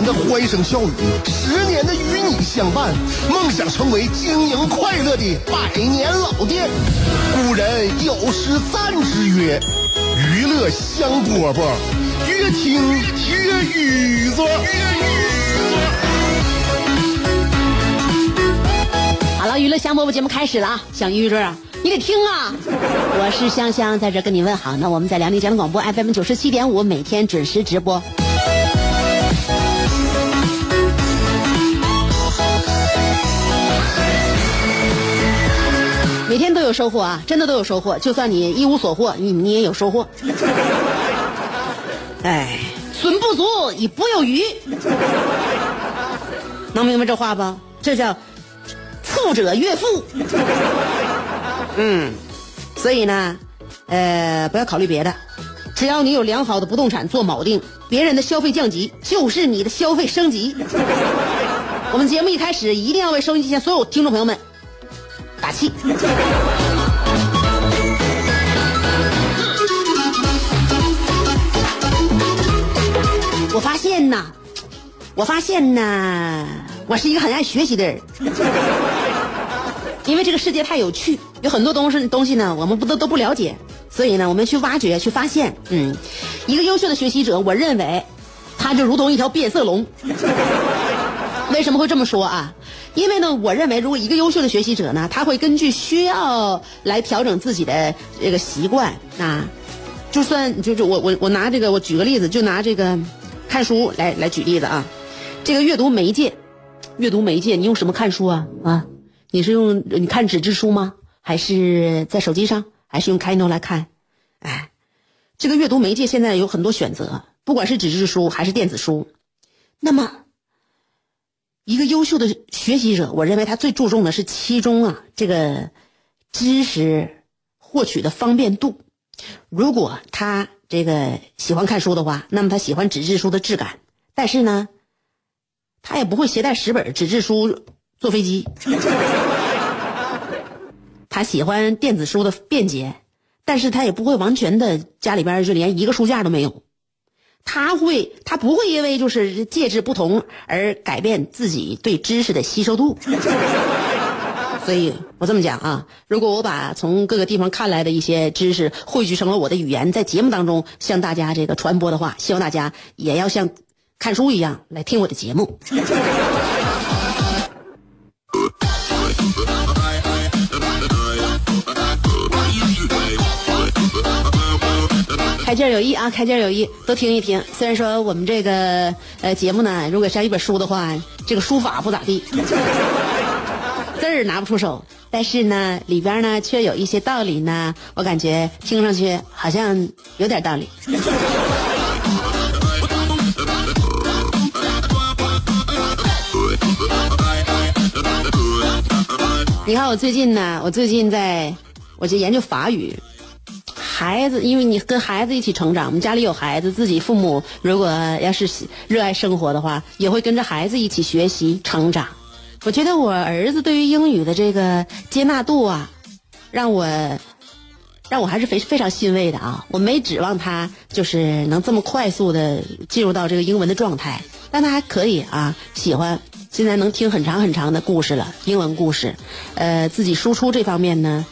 年的欢声笑语，十年的与你相伴，梦想成为经营快乐的百年老店。古人有诗赞之曰：“娱乐香饽饽，越听越雨左。”好了，娱乐香饽饽节目开始了啊！小鱼儿啊，你得听啊！我是香香，在这跟你问好。那我们在辽宁交通广播 FM 九十七点五，每天准时直播。每天都有收获啊，真的都有收获。就算你一无所获，你你也有收获。哎，损不足以不有余，能明白这话不？这叫富者越富。嗯，所以呢，呃，不要考虑别的，只要你有良好的不动产做锚定，别人的消费降级就是你的消费升级。我们节目一开始一定要为收音机前所有听众朋友们打气。我发现呐，我发现呐，我是一个很爱学习的人，因为这个世界太有趣，有很多东西东西呢，我们不都都不了解，所以呢，我们去挖掘，去发现。嗯，一个优秀的学习者，我认为他就如同一条变色龙。为什么会这么说啊？因为呢，我认为如果一个优秀的学习者呢，他会根据需要来调整自己的这个习惯啊。就算就是我我我拿这个我举个例子，就拿这个看书来来举例子啊。这个阅读媒介，阅读媒介，你用什么看书啊？啊，你是用你看纸质书吗？还是在手机上？还是用 Kindle 来看？哎，这个阅读媒介现在有很多选择，不管是纸质书还是电子书。那么。一个优秀的学习者，我认为他最注重的是其中啊这个知识获取的方便度。如果他这个喜欢看书的话，那么他喜欢纸质书的质感，但是呢，他也不会携带十本纸质书坐飞机。他喜欢电子书的便捷，但是他也不会完全的家里边就连一个书架都没有。他会，他不会因为就是介质不同而改变自己对知识的吸收度。所以我这么讲啊，如果我把从各个地方看来的一些知识汇聚成了我的语言，在节目当中向大家这个传播的话，希望大家也要像看书一样来听我的节目。开卷有益啊，开卷有益，都听一听。虽然说我们这个呃节目呢，如果像一本书的话，这个书法不咋地，字儿拿不出手，但是呢，里边呢却有一些道理呢，我感觉听上去好像有点道理。你看我最近呢，我最近在，我就研究法语。孩子，因为你跟孩子一起成长，我们家里有孩子，自己父母如果要是热爱生活的话，也会跟着孩子一起学习成长。我觉得我儿子对于英语的这个接纳度啊，让我让我还是非非常欣慰的啊！我没指望他就是能这么快速的进入到这个英文的状态，但他还可以啊，喜欢现在能听很长很长的故事了，英文故事。呃，自己输出这方面呢，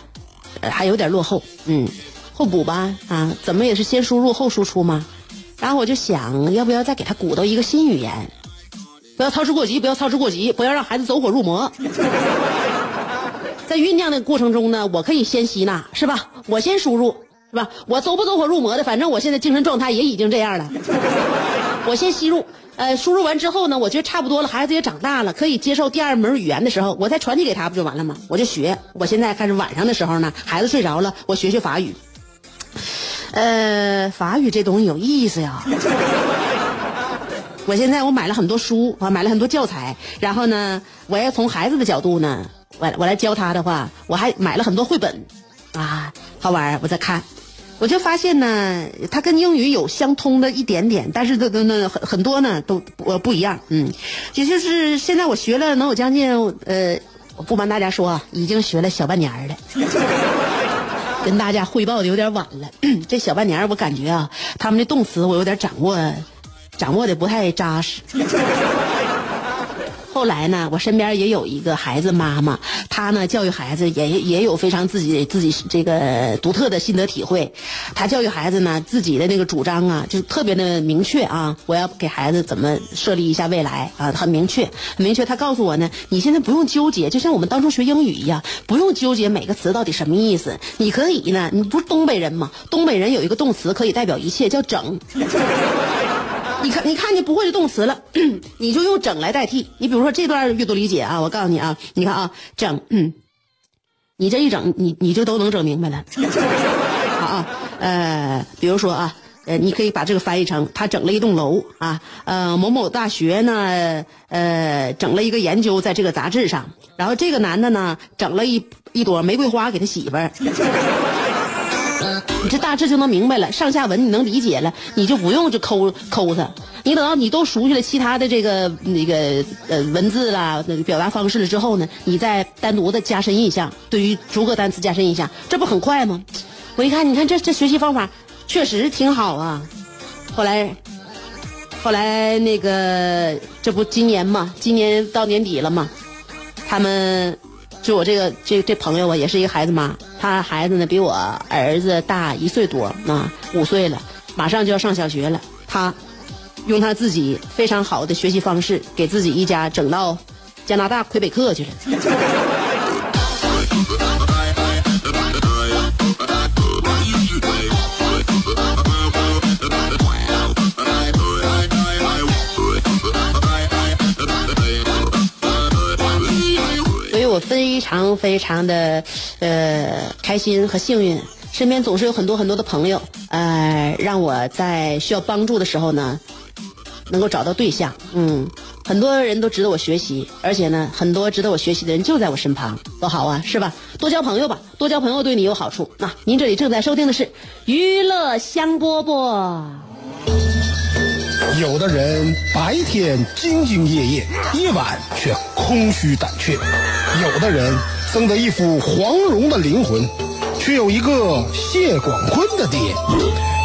还有点落后，嗯。后补吧，啊，怎么也是先输入后输出嘛。然后我就想，要不要再给他鼓捣一个新语言？不要操之过急，不要操之过急，不要让孩子走火入魔。在酝酿的过程中呢，我可以先吸纳，是吧？我先输入，是吧？我走不走火入魔的，反正我现在精神状态也已经这样了。我先吸入，呃，输入完之后呢，我觉得差不多了，孩子也长大了，可以接受第二门语言的时候，我再传递给他不就完了吗？我就学。我现在开始晚上的时候呢，孩子睡着了，我学学法语。呃，法语这东西有意思呀。我现在我买了很多书，啊买了很多教材，然后呢，我要从孩子的角度呢，我我来教他的话，我还买了很多绘本，啊，好玩儿，我在看，我就发现呢，它跟英语有相通的一点点，但是都都那很很多呢都不不一样，嗯，也就是现在我学了能有将近呃，我不瞒大家说啊，已经学了小半年儿了。跟大家汇报的有点晚了，这小半年我感觉啊，他们的动词我有点掌握，掌握的不太扎实。后来呢，我身边也有一个孩子妈妈，她呢教育孩子也也有非常自己自己这个独特的心得体会。她教育孩子呢，自己的那个主张啊，就特别的明确啊，我要给孩子怎么设立一下未来啊，很明确，很明确。她告诉我呢，你现在不用纠结，就像我们当初学英语一样，不用纠结每个词到底什么意思。你可以呢，你不是东北人吗？东北人有一个动词可以代表一切，叫整。你看，你看见不会的动词了，你就用整来代替。你比如说这段阅读理解啊，我告诉你啊，你看啊，整，嗯，你这一整，你你就都能整明白了。好啊，呃，比如说啊，呃，你可以把这个翻译成他整了一栋楼啊，呃，某某大学呢，呃，整了一个研究在这个杂志上，然后这个男的呢，整了一一朵玫瑰花给他媳妇儿。你这大致就能明白了，上下文你能理解了，你就不用就抠抠它。你等到你都熟悉了其他的这个那个呃文字啦、表达方式了之后呢，你再单独的加深印象，对于逐个单词加深印象，这不很快吗？我一看，你看这这学习方法确实挺好啊。后来，后来那个这不今年嘛，今年到年底了嘛，他们。就我这个这这朋友啊，也是一个孩子妈，他孩子呢比我儿子大一岁多啊，五岁了，马上就要上小学了。他用他自己非常好的学习方式，给自己一家整到加拿大魁北克去了。常非常的呃开心和幸运，身边总是有很多很多的朋友，呃，让我在需要帮助的时候呢，能够找到对象。嗯，很多人都值得我学习，而且呢，很多值得我学习的人就在我身旁，多好啊，是吧？多交朋友吧，多交朋友对你有好处。那您这里正在收听的是娱乐香饽饽。有的人白天兢兢业业，夜晚却空虚胆怯；有的人生得一副黄蓉的灵魂，却有一个谢广坤的爹；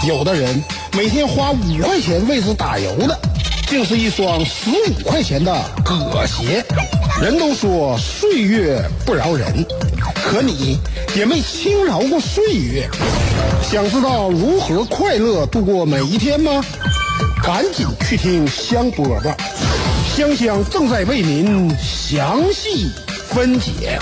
有的人每天花五块钱为此打油的，竟是一双十五块钱的葛鞋。人都说岁月不饶人，可你也没轻饶过岁月。想知道如何快乐度过每一天吗？赶紧去听香饽饽，香香正在为您详细分解。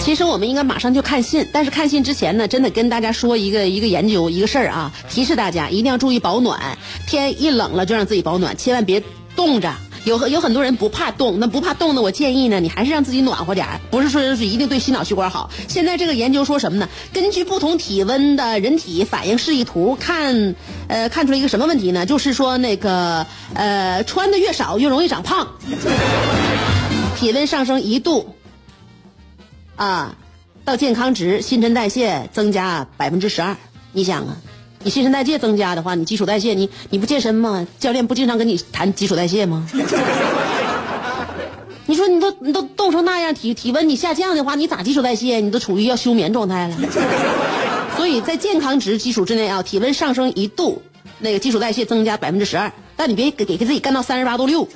其实我们应该马上就看信，但是看信之前呢，真的跟大家说一个一个研究一个事儿啊，提示大家一定要注意保暖，天一冷了就让自己保暖，千万别冻着。有有很多人不怕冻，那不怕冻呢？我建议呢，你还是让自己暖和点儿，不是说是一定对心脑血管好。现在这个研究说什么呢？根据不同体温的人体反应示意图看，呃，看出来一个什么问题呢？就是说那个呃，穿的越少越容易长胖。体温上升一度，啊，到健康值，新陈代谢增加百分之十二。你想啊？你新陈代谢增加的话，你基础代谢，你你不健身吗？教练不经常跟你谈基础代谢吗？你说你都你都冻成那样，体体温你下降的话，你咋基础代谢？你都处于要休眠状态了。所以在健康值基础之内啊，体温上升一度，那个基础代谢增加百分之十二，但你别给给自己干到三十八度六。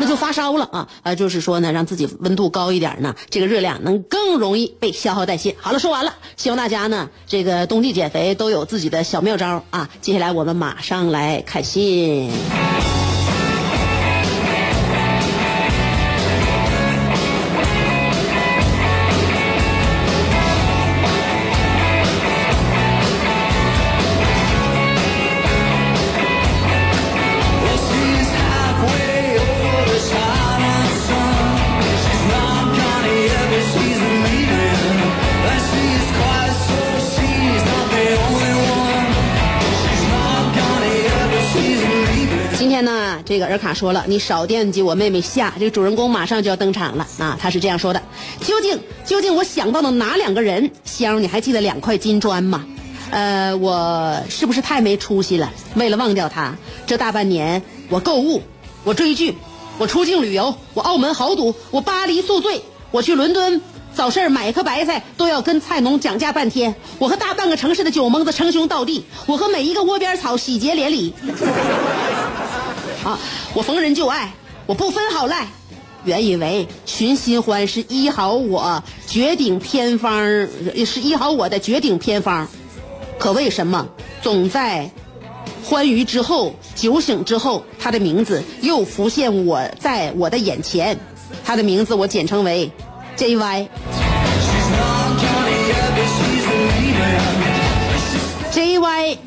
那就发烧了啊！呃，就是说呢，让自己温度高一点呢，这个热量能更容易被消耗代谢。好了，说完了，希望大家呢，这个冬季减肥都有自己的小妙招啊！接下来我们马上来看信。卡说了，你少惦记我妹妹夏，这个主人公马上就要登场了啊！他是这样说的：究竟究竟我想到了哪两个人？香，你还记得两块金砖吗？呃，我是不是太没出息了？为了忘掉他，这大半年我购物，我追剧，我出境旅游，我澳门豪赌，我巴黎宿醉，我去伦敦早市买一颗白菜都要跟菜农讲价半天，我和大半个城市的酒蒙子称兄道弟，我和每一个窝边草喜结连理。啊，我逢人就爱，我不分好赖。原以为寻新欢是医好我绝顶偏方，是医好我的绝顶偏方。可为什么总在欢愉之后、酒醒之后，他的名字又浮现我在我的眼前？他的名字我简称为 JY。JY，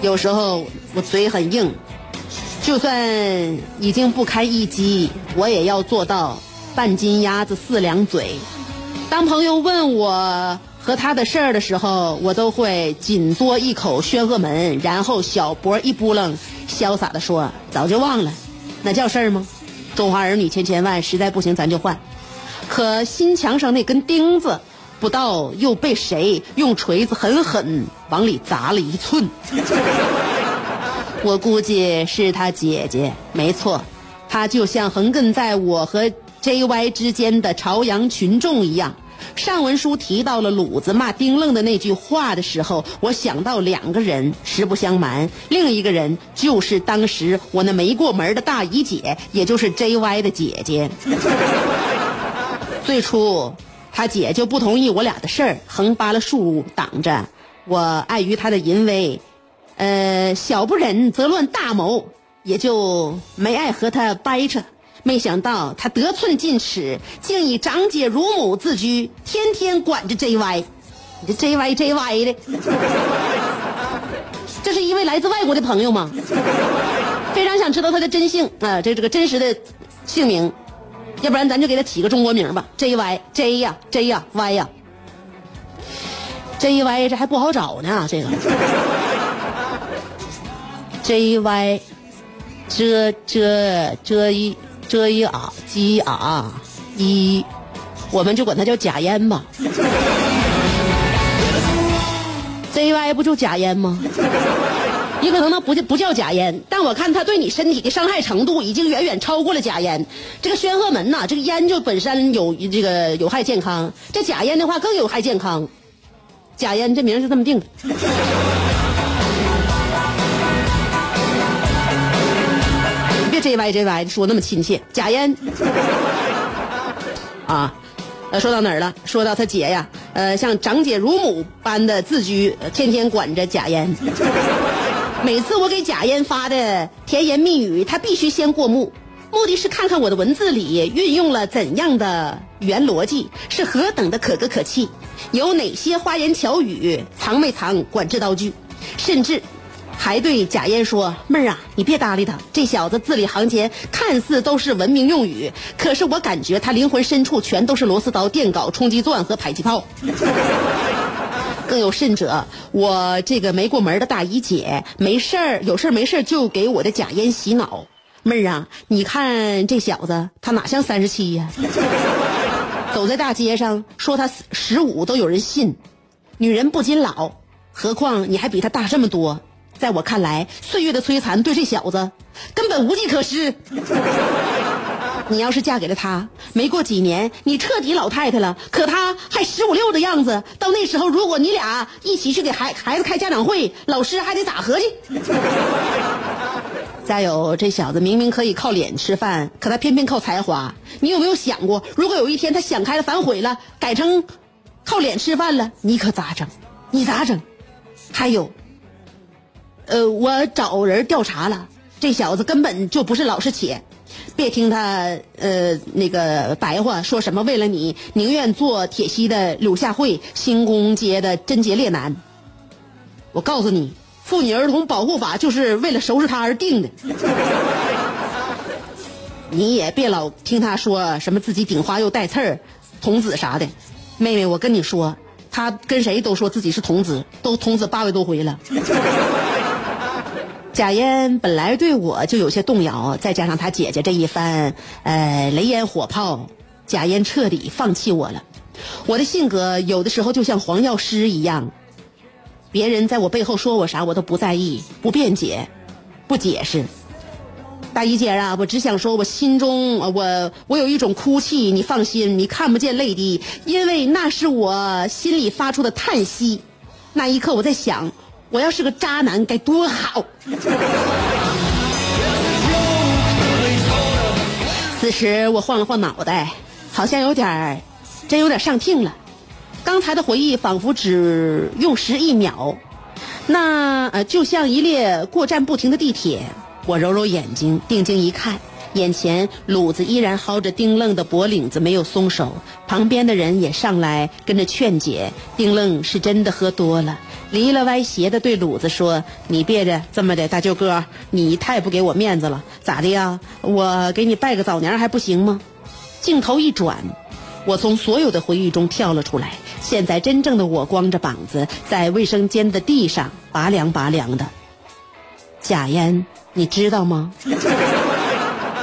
有时候我嘴很硬，就算已经不堪一击，我也要做到半斤鸭子四两嘴。当朋友问我和他的事儿的时候，我都会紧嘬一口宣赫门，然后小脖一扑楞，潇洒的说：“早就忘了，那叫事儿吗？中华儿女千千万，实在不行咱就换。可心墙上那根钉子，不到又被谁用锤子狠狠往里砸了一寸。我估计是他姐姐，没错，他就像横亘在我和 JY 之间的朝阳群众一样。上文书提到了鲁子骂丁愣的那句话的时候，我想到两个人，实不相瞒，另一个人就是当时我那没过门的大姨姐，也就是 JY 的姐姐。最初，他姐就不同意我俩的事儿，横扒了树挡着。我碍于他的淫威，呃，小不忍则乱大谋，也就没爱和他掰扯。没想到他得寸进尺，竟以长姐如母自居，天天管着 JY。你这 JY JY 的，这是一位来自外国的朋友吗？非常想知道他的真姓啊，这这个真实的姓名，要不然咱就给他起个中国名吧，JY J 呀 J 呀 Y 呀，JY 这还不好找呢，这个 JY 这这这一。这一啊，鸡啊，一，我们就管它叫假烟吧。JY 不就假烟吗？你可能它不不叫假烟，但我看它对你身体的伤害程度已经远远超过了假烟。这个宣鹤门呐，这个烟就本身有这个有害健康，这假烟的话更有害健康。假烟这名是这么定的。J Y J Y 说那么亲切，假烟啊，呃，说到哪儿了？说到他姐呀，呃，像长姐如母般的自居，天天管着假烟。每次我给假烟发的甜言蜜语，他必须先过目，目的是看看我的文字里运用了怎样的原逻辑，是何等的可歌可泣，有哪些花言巧语，藏没藏管制刀具，甚至。还对贾烟说：“妹儿啊，你别搭理他，这小子字里行间看似都是文明用语，可是我感觉他灵魂深处全都是螺丝刀、电镐、冲击钻和迫击炮。更有甚者，我这个没过门的大姨姐，没事儿有事儿没事儿就给我的贾烟洗脑。妹儿啊，你看这小子，他哪像三十七呀？走在大街上说他十五都有人信，女人不仅老，何况你还比他大这么多。”在我看来，岁月的摧残对这小子根本无计可施。你要是嫁给了他，没过几年，你彻底老太太了。可他还十五六的样子，到那时候，如果你俩一起去给孩孩子开家长会，老师还得咋合计？再有，这小子明明可以靠脸吃饭，可他偏偏靠才华。你有没有想过，如果有一天他想开了反悔了，改成靠脸吃饭了，你可咋整？你咋整？还有。呃，我找人调查了，这小子根本就不是老实且，别听他呃那个白话说什么为了你宁愿做铁西的柳下惠，新宫街的贞洁烈男。我告诉你，妇女儿童保护法就是为了收拾他而定的。你也别老听他说什么自己顶花又带刺儿，童子啥的。妹妹，我跟你说，他跟谁都说自己是童子，都童子八百多回了。贾嫣本来对我就有些动摇，再加上她姐姐这一番呃雷烟火炮，贾嫣彻底放弃我了。我的性格有的时候就像黄药师一样，别人在我背后说我啥我都不在意，不辩解，不解释。大姨姐啊，我只想说，我心中我我有一种哭泣，你放心，你看不见泪滴，因为那是我心里发出的叹息。那一刻，我在想，我要是个渣男该多好。此时，我晃了晃脑袋，好像有点儿，真有点上听了。刚才的回忆仿佛只用时一秒，那呃，就像一列过站不停的地铁。我揉揉眼睛，定睛一看，眼前鲁子依然薅着丁愣的脖领子，没有松手。旁边的人也上来跟着劝解。丁愣是真的喝多了，离了歪斜的对鲁子说：“你别着这么的，大舅哥，你太不给我面子了，咋的呀？我给你拜个早年还不行吗？”镜头一转，我从所有的回忆中跳了出来。现在真正的我光着膀子在卫生间的地上拔凉拔凉的。贾烟。你知道吗？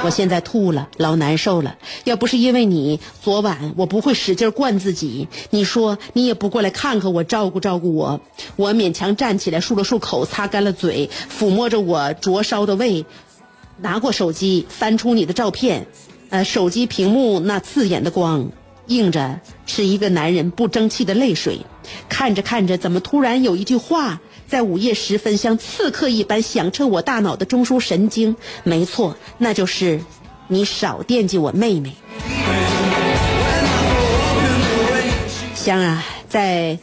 我现在吐了，老难受了。要不是因为你，昨晚我不会使劲灌自己。你说你也不过来看看我，照顾照顾我。我勉强站起来，漱了漱口，擦干了嘴，抚摸着我灼烧的胃，拿过手机，翻出你的照片。呃，手机屏幕那刺眼的光，映着是一个男人不争气的泪水。看着看着，怎么突然有一句话？在午夜时分，像刺客一般响彻我大脑的中枢神经。没错，那就是你少惦记我妹妹。香啊，在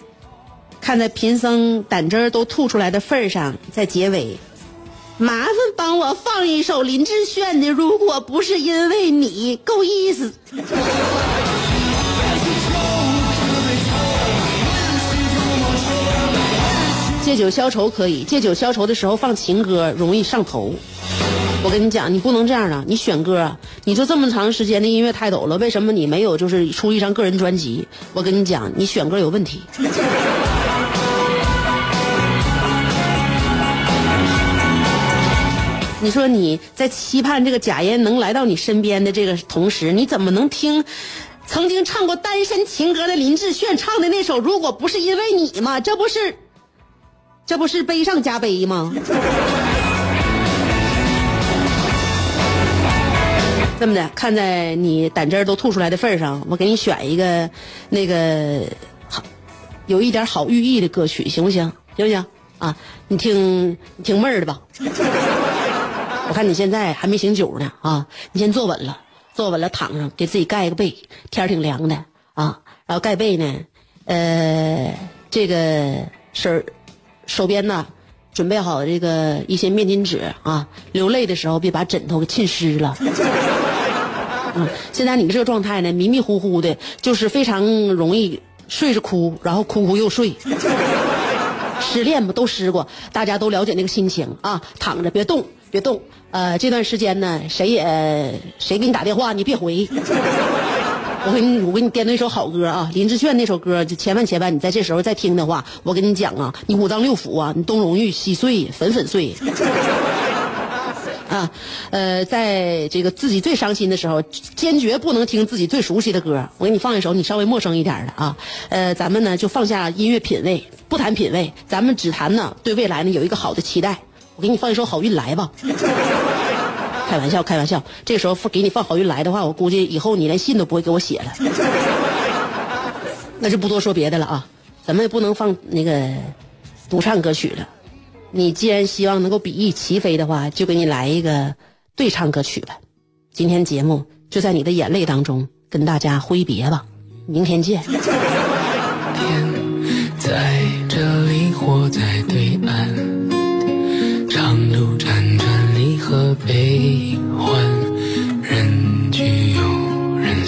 看在贫僧胆汁儿都吐出来的份儿上，在结尾，麻烦帮我放一首林志炫的《如果不是因为你》，够意思。借酒消愁可以，借酒消愁的时候放情歌容易上头。我跟你讲，你不能这样啊！你选歌，你就这么长时间的音乐泰斗了，为什么你没有就是出一张个人专辑？我跟你讲，你选歌有问题。你说你在期盼这个贾烟能来到你身边的这个同时，你怎么能听曾经唱过单身情歌的林志炫唱的那首《如果不是因为你》吗？这不是。这不是悲上加悲吗？这么的，看在你胆汁都吐出来的份上，我给你选一个那个好有一点好寓意的歌曲，行不行？行不行？啊，你听你听妹儿的吧。我看你现在还没醒酒呢啊，你先坐稳了，坐稳了躺上，给自己盖一个被，天儿挺凉的啊。然后盖被呢，呃，这个事儿。手边呢，准备好这个一些面巾纸啊，流泪的时候别把枕头给浸湿了。嗯，现在你这个状态呢，迷迷糊糊的，就是非常容易睡着哭，然后哭哭又睡。失恋嘛，都失过，大家都了解那个心情啊。躺着别动，别动。呃，这段时间呢，谁也谁给你打电话，你别回。我给你，我给你点那首好歌啊，林志炫那首歌，就千万千万，你在这时候再听的话，我跟你讲啊，你五脏六腑啊，你东容易稀碎，粉粉碎。啊，呃，在这个自己最伤心的时候，坚决不能听自己最熟悉的歌。我给你放一首你稍微陌生一点的啊，呃，咱们呢就放下音乐品味，不谈品味，咱们只谈呢对未来呢有一个好的期待。我给你放一首《好运来》吧。开玩笑，开玩笑。这时候给你放好运来的话，我估计以后你连信都不会给我写了。那就不多说别的了啊，咱们也不能放那个独唱歌曲了。你既然希望能够比翼齐飞的话，就给你来一个对唱歌曲吧。今天节目就在你的眼泪当中跟大家挥别吧，明天见。在这里或在对岸，